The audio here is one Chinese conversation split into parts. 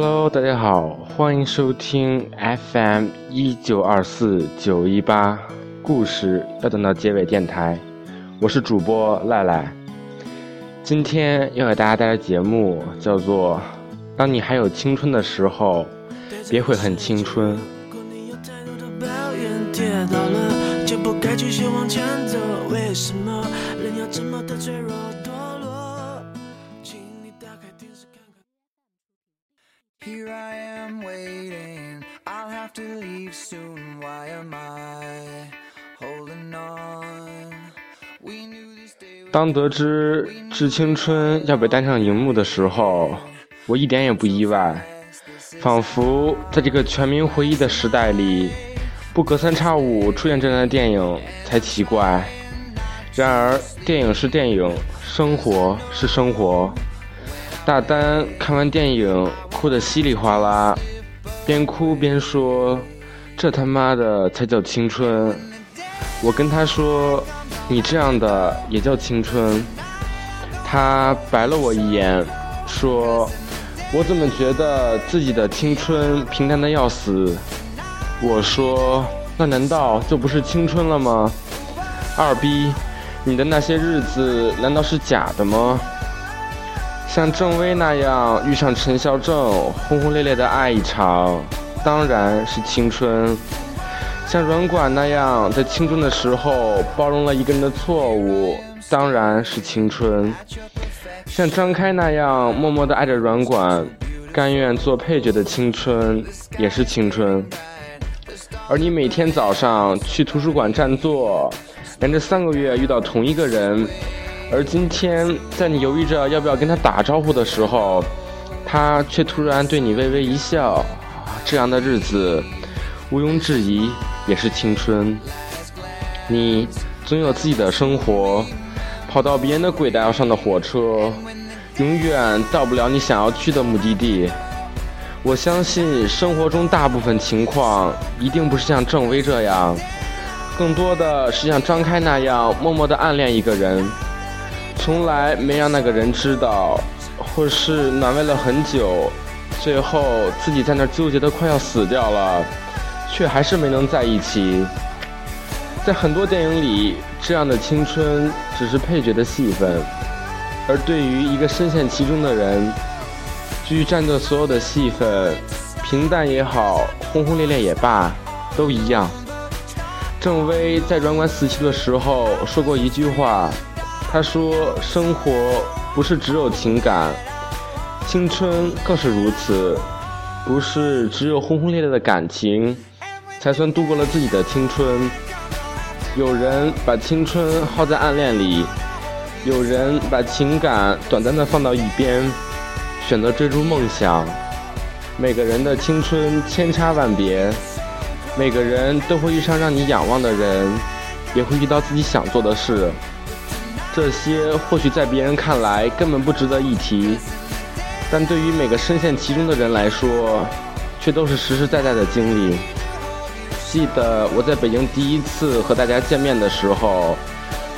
Hello，大家好，欢迎收听 FM 一九二四九一八故事要等到结尾电台，我是主播赖赖。今天要给大家带来节目叫做《当你还有青春的时候，别会很青春》。为什么人要这么的脆弱当得知《致青春》要被搬上荧幕的时候，我一点也不意外，仿佛在这个全民回忆的时代里，不隔三差五出现这样的电影才奇怪。然而，电影是电影，生活是生活。大丹看完电影哭得稀里哗啦，边哭边说：“这他妈的才叫青春。”我跟他说：“你这样的也叫青春？”他白了我一眼，说：“我怎么觉得自己的青春平淡的要死？”我说：“那难道就不是青春了吗？”二逼，你的那些日子难道是假的吗？像郑薇那样遇上陈孝正，轰轰烈烈的爱一场，当然是青春。像软管那样，在青春的时候包容了一个人的错误，当然是青春；像张开那样默默的爱着软管，甘愿做配角的青春，也是青春。而你每天早上去图书馆占座，连着三个月遇到同一个人，而今天在你犹豫着要不要跟他打招呼的时候，他却突然对你微微一笑，这样的日子，毋庸置疑。也是青春，你总有自己的生活，跑到别人的轨道上的火车，永远到不了你想要去的目的地。我相信生活中大部分情况一定不是像郑薇这样，更多的是像张开那样默默的暗恋一个人，从来没让那个人知道，或是难为了很久，最后自己在那纠结的快要死掉了。却还是没能在一起。在很多电影里，这样的青春只是配角的戏份，而对于一个深陷其中的人，剧占的所有的戏份，平淡也好，轰轰烈烈也罢，都一样。郑薇在软管死去的时候说过一句话，她说：“生活不是只有情感，青春更是如此，不是只有轰轰烈烈的感情。”才算度过了自己的青春。有人把青春耗在暗恋里，有人把情感短暂的放到一边，选择追逐梦想。每个人的青春千差万别，每个人都会遇上让你仰望的人，也会遇到自己想做的事。这些或许在别人看来根本不值得一提，但对于每个深陷其中的人来说，却都是实实在在的经历。记得我在北京第一次和大家见面的时候，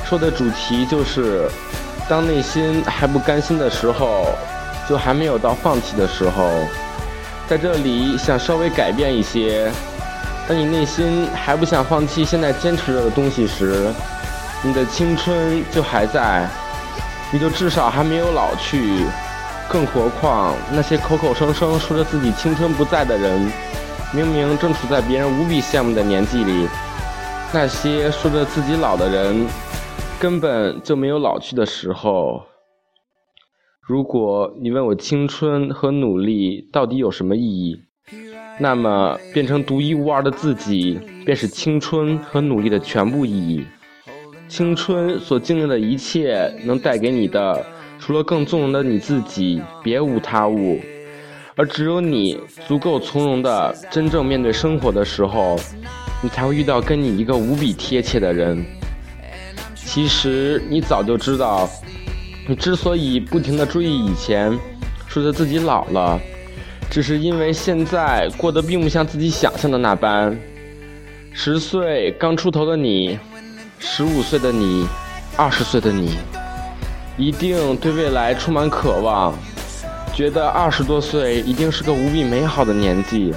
说的主题就是：当内心还不甘心的时候，就还没有到放弃的时候。在这里想稍微改变一些：当你内心还不想放弃现在坚持着的东西时，你的青春就还在，你就至少还没有老去。更何况那些口口声声说着自己青春不在的人。明明正处在别人无比羡慕的年纪里，那些说着自己老的人，根本就没有老去的时候。如果你问我青春和努力到底有什么意义，那么变成独一无二的自己，便是青春和努力的全部意义。青春所经历的一切，能带给你的，除了更纵容的你自己，别无他物。而只有你足够从容的真正面对生活的时候，你才会遇到跟你一个无比贴切的人。其实你早就知道，你之所以不停的追忆以前，说着自己老了，只是因为现在过得并不像自己想象的那般。十岁刚出头的你，十五岁的你，二十岁的你，一定对未来充满渴望。觉得二十多岁一定是个无比美好的年纪，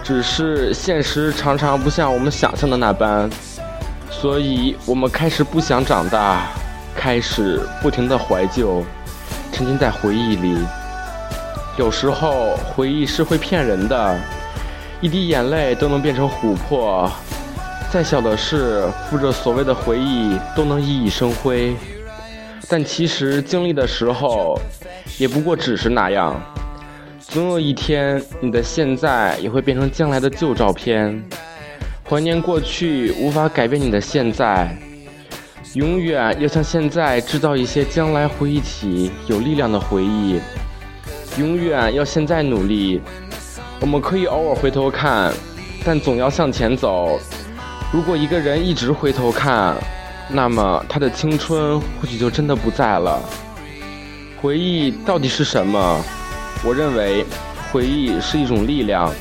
只是现实常常不像我们想象的那般，所以我们开始不想长大，开始不停的怀旧，沉浸在回忆里。有时候回忆是会骗人的，一滴眼泪都能变成琥珀。再小的事，附着所谓的回忆，都能熠熠生辉。但其实经历的时候，也不过只是那样。总有一天，你的现在也会变成将来的旧照片。怀念过去，无法改变你的现在。永远要向现在制造一些将来回忆起有力量的回忆。永远要现在努力。我们可以偶尔回头看，但总要向前走。如果一个人一直回头看，那么他的青春或许就真的不在了。回忆到底是什么？我认为，回忆是一种力量。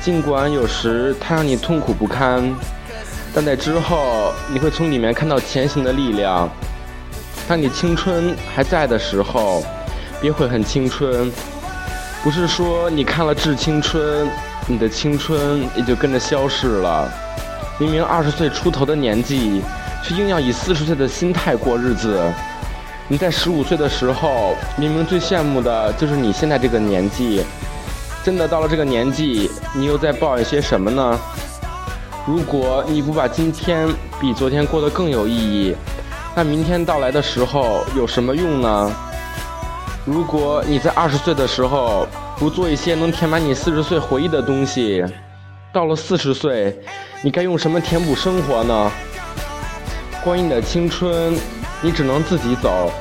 尽管有时它让你痛苦不堪，但在之后你会从里面看到前行的力量。当你青春还在的时候，别悔恨青春。不是说你看了《致青春》，你的青春也就跟着消逝了。明明二十岁出头的年纪，却硬要以四十岁的心态过日子。你在十五岁的时候，明明最羡慕的就是你现在这个年纪。真的到了这个年纪，你又在抱怨些什么呢？如果你不把今天比昨天过得更有意义，那明天到来的时候有什么用呢？如果你在二十岁的时候不做一些能填满你四十岁回忆的东西，到了四十岁，你该用什么填补生活呢？关于你的青春，你只能自己走。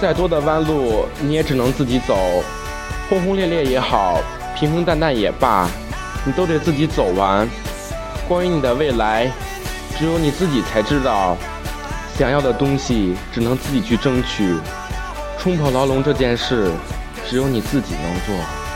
再多的弯路，你也只能自己走。轰轰烈烈也好，平平淡淡也罢，你都得自己走完。关于你的未来，只有你自己才知道。想要的东西，只能自己去争取。冲破牢笼这件事，只有你自己能做。